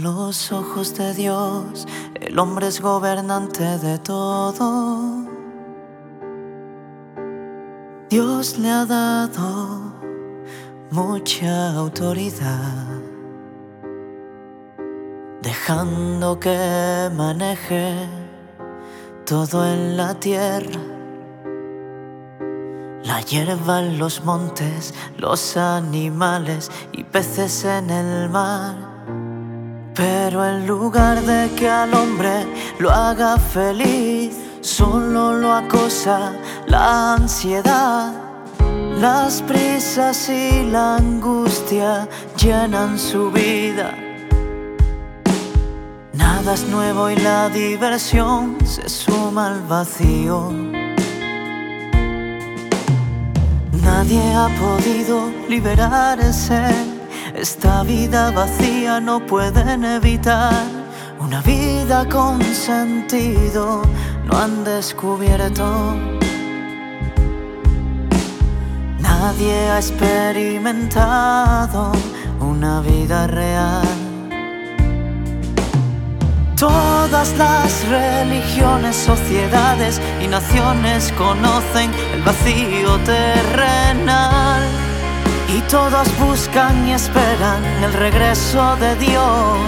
Los ojos de Dios, el hombre es gobernante de todo. Dios le ha dado mucha autoridad, dejando que maneje todo en la tierra. La hierba en los montes, los animales y peces en el mar pero en lugar de que al hombre lo haga feliz, solo lo acosa la ansiedad. Las prisas y la angustia llenan su vida. Nada es nuevo y la diversión se suma al vacío. Nadie ha podido liberarse esta vida vacía no pueden evitar una vida con sentido, no han descubierto. Nadie ha experimentado una vida real. Todas las religiones, sociedades y naciones conocen el vacío terrenal y todos buscan y esperan el regreso de Dios.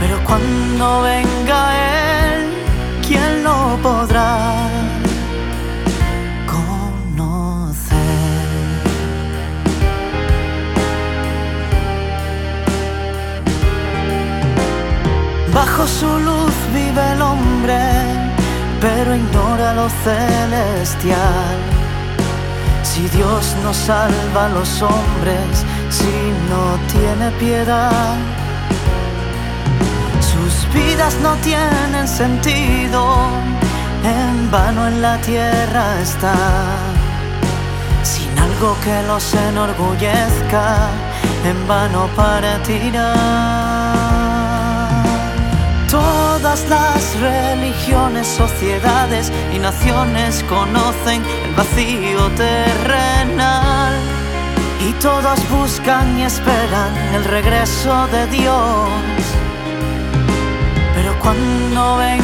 Pero cuando venga Él, ¿quién lo podrá conocer? Bajo su luz vive el hombre, pero ignora lo celestial si Dios no salva a los hombres, si no tiene piedad, sus vidas no tienen sentido, en vano en la tierra está, sin algo que los enorgullezca, en vano para tirar. Todas las religiones, sociedades y naciones conocen el vacío terrenal y todos buscan y esperan el regreso de Dios. Pero cuando Él,